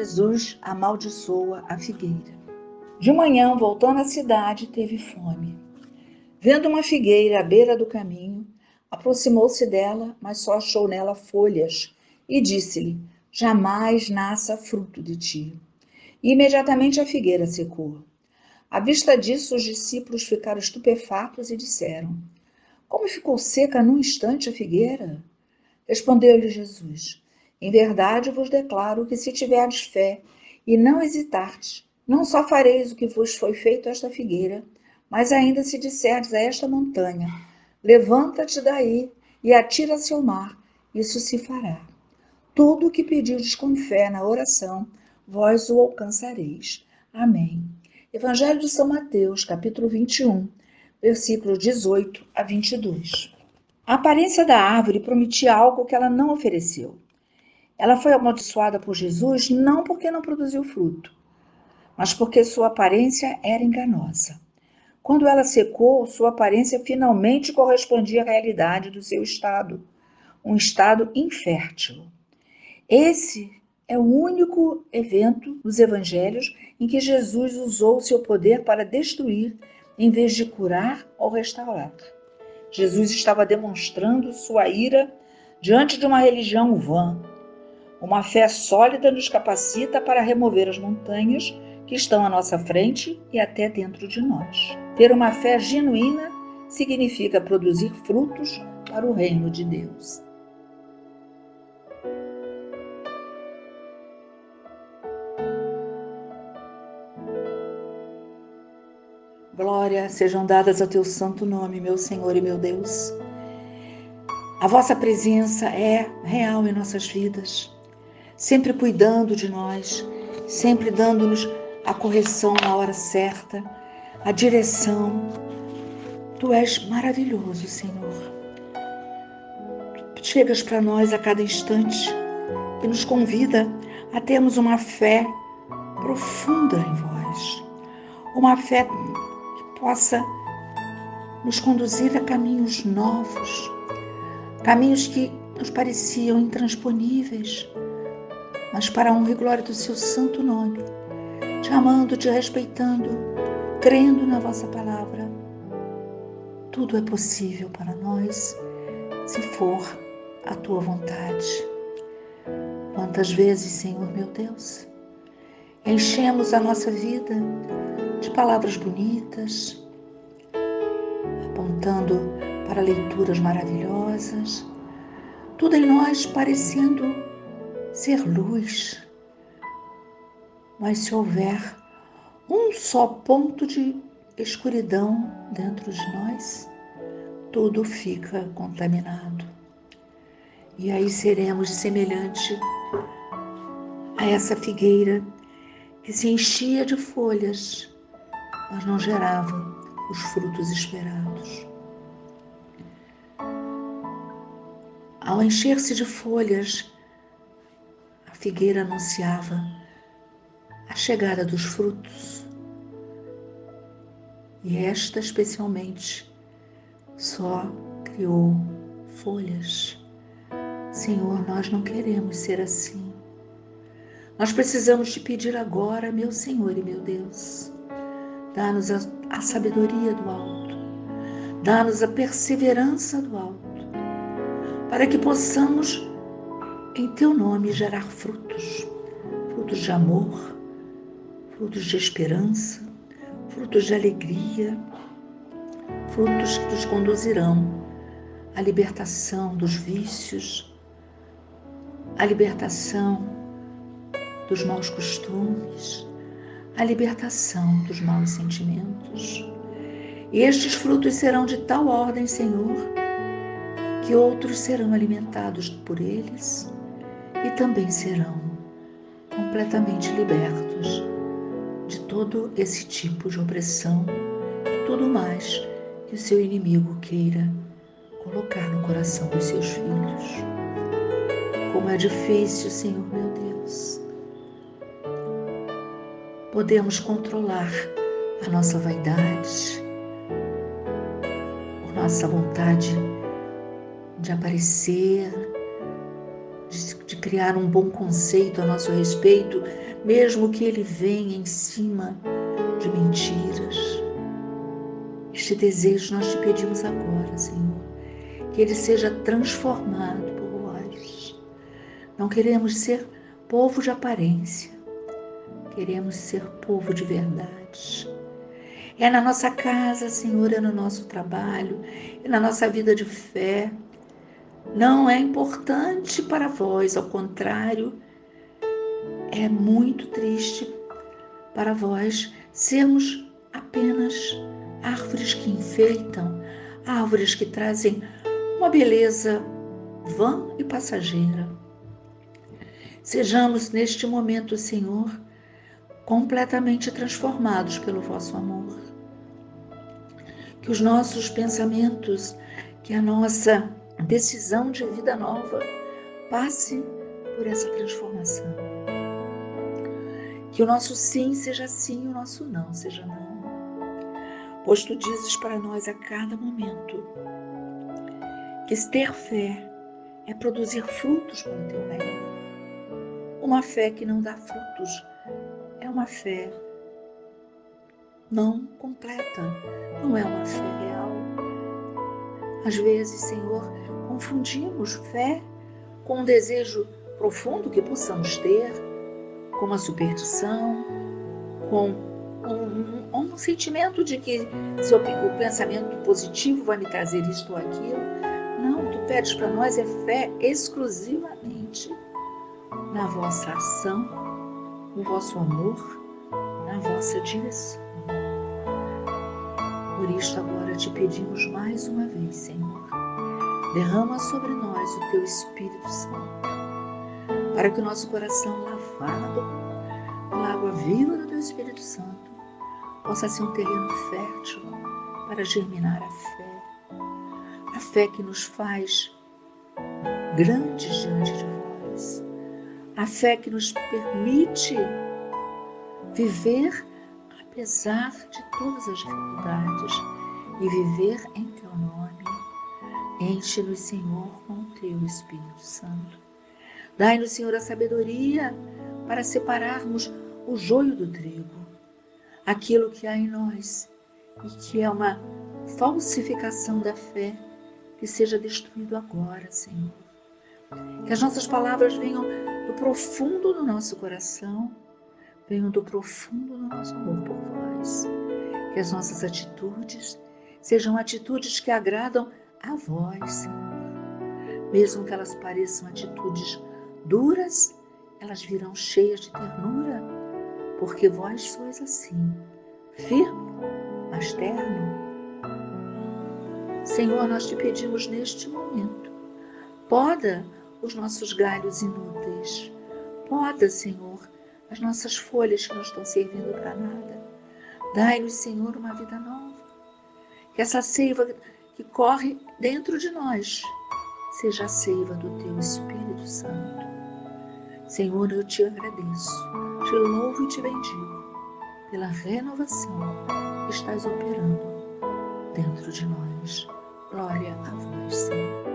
Jesus amaldiçoa a figueira. De manhã, voltando à cidade, teve fome. Vendo uma figueira à beira do caminho, aproximou-se dela, mas só achou nela folhas, e disse-lhe: Jamais nasça fruto de ti. E imediatamente a figueira secou. À vista disso, os discípulos ficaram estupefatos e disseram: Como ficou seca num instante a figueira? Respondeu-lhe Jesus: Em verdade vos declaro que se tiverdes fé e não hesitardes, não só fareis o que vos foi feito esta figueira, mas ainda se disserdes a esta montanha: Levanta-te daí e atira-se ao mar, isso se fará. Tudo o que pedirdes com fé na oração, vós o alcançareis. Amém. Evangelho de São Mateus, capítulo 21, versículos 18 a 22. A aparência da árvore prometia algo que ela não ofereceu. Ela foi amaldiçoada por Jesus não porque não produziu fruto, mas porque sua aparência era enganosa. Quando ela secou, sua aparência finalmente correspondia à realidade do seu estado, um estado infértil. Esse é o único evento dos evangelhos em que Jesus usou seu poder para destruir em vez de curar ou restaurar. Jesus estava demonstrando sua ira diante de uma religião vã. Uma fé sólida nos capacita para remover as montanhas que estão à nossa frente e até dentro de nós. Ter uma fé genuína significa produzir frutos para o reino de Deus. Glória sejam dadas ao teu santo nome, meu Senhor e meu Deus. A vossa presença é real em nossas vidas, sempre cuidando de nós, sempre dando-nos a correção na hora certa, a direção. Tu és maravilhoso, Senhor. Tu chegas para nós a cada instante e nos convida a termos uma fé profunda em vós, uma fé possa nos conduzir a caminhos novos, caminhos que nos pareciam intransponíveis, mas para a honra e glória do seu santo nome, te amando, te respeitando, crendo na vossa palavra. Tudo é possível para nós se for a tua vontade. Quantas vezes, Senhor meu Deus, enchemos a nossa vida de palavras bonitas, apontando para leituras maravilhosas, tudo em nós parecendo ser luz. Mas se houver um só ponto de escuridão dentro de nós, tudo fica contaminado. E aí seremos semelhante a essa figueira que se enchia de folhas mas não gerava os frutos esperados. Ao encher-se de folhas, figueira anunciava a chegada dos frutos. E esta, especialmente, só criou folhas. Senhor, nós não queremos ser assim. Nós precisamos te pedir agora, meu Senhor e meu Deus, Dá-nos a, a sabedoria do alto. Dá-nos a perseverança do alto. Para que possamos, em teu nome, gerar frutos. Frutos de amor, frutos de esperança, frutos de alegria, frutos que nos conduzirão à libertação dos vícios, à libertação dos maus costumes, a libertação dos maus sentimentos. E estes frutos serão de tal ordem, Senhor, que outros serão alimentados por eles e também serão completamente libertos de todo esse tipo de opressão e tudo mais que o seu inimigo queira colocar no coração dos seus filhos. Como é difícil, Senhor meu Deus podemos controlar a nossa vaidade, a nossa vontade de aparecer, criar um bom conceito a nosso respeito mesmo que ele venha em cima de mentiras. Este desejo nós te pedimos agora, Senhor, que ele seja transformado por vós. Não queremos ser povo de aparência, queremos ser povo de verdade. É na nossa casa, Senhor, é no nosso trabalho, é na nossa vida de fé. Não é importante para vós, ao contrário, é muito triste para vós sermos apenas árvores que enfeitam, árvores que trazem uma beleza vã e passageira. Sejamos neste momento, Senhor, completamente transformados pelo vosso amor. Que os nossos pensamentos, que a nossa decisão de vida nova passe por essa transformação. Que o nosso sim seja sim, o nosso não seja não. Pois tu dizes para nós a cada momento que ter fé é produzir frutos para o teu reino. Uma fé que não dá frutos é uma fé não completa, não é uma fé real. Às vezes, Senhor, confundimos fé com um desejo profundo que possamos ter, com uma superstição, com um, um, um sentimento de que se o pensamento positivo vai me trazer isto ou aquilo. Não, que pedes para nós é fé exclusivamente na vossa ação o vosso amor na vossa direção. Por isto agora te pedimos mais uma vez, Senhor, derrama sobre nós o teu Espírito Santo, para que o nosso coração lavado pela água viva do teu Espírito Santo possa ser um terreno fértil para germinar a fé, a fé que nos faz grandes diante de vós. A fé que nos permite viver apesar de todas as dificuldades e viver em teu nome. Enche-nos, Senhor, com teu Espírito Santo. Dai-nos, Senhor, a sabedoria para separarmos o joio do trigo, aquilo que há em nós e que é uma falsificação da fé, que seja destruído agora, Senhor. Que as nossas palavras venham do profundo do nosso coração, venham do profundo do nosso amor por vós. Que as nossas atitudes sejam atitudes que agradam a vós, Senhor. Mesmo que elas pareçam atitudes duras, elas virão cheias de ternura, porque vós sois assim, firme, mas terno. Senhor, nós te pedimos neste momento, poda os nossos galhos inúteis. Poda, Senhor, as nossas folhas que não estão servindo para nada. Dai-nos, Senhor, uma vida nova. Que essa seiva que corre dentro de nós seja a seiva do Teu Espírito Santo. Senhor, eu te agradeço, te louvo e te bendigo pela renovação que estás operando dentro de nós. Glória a vós, Senhor.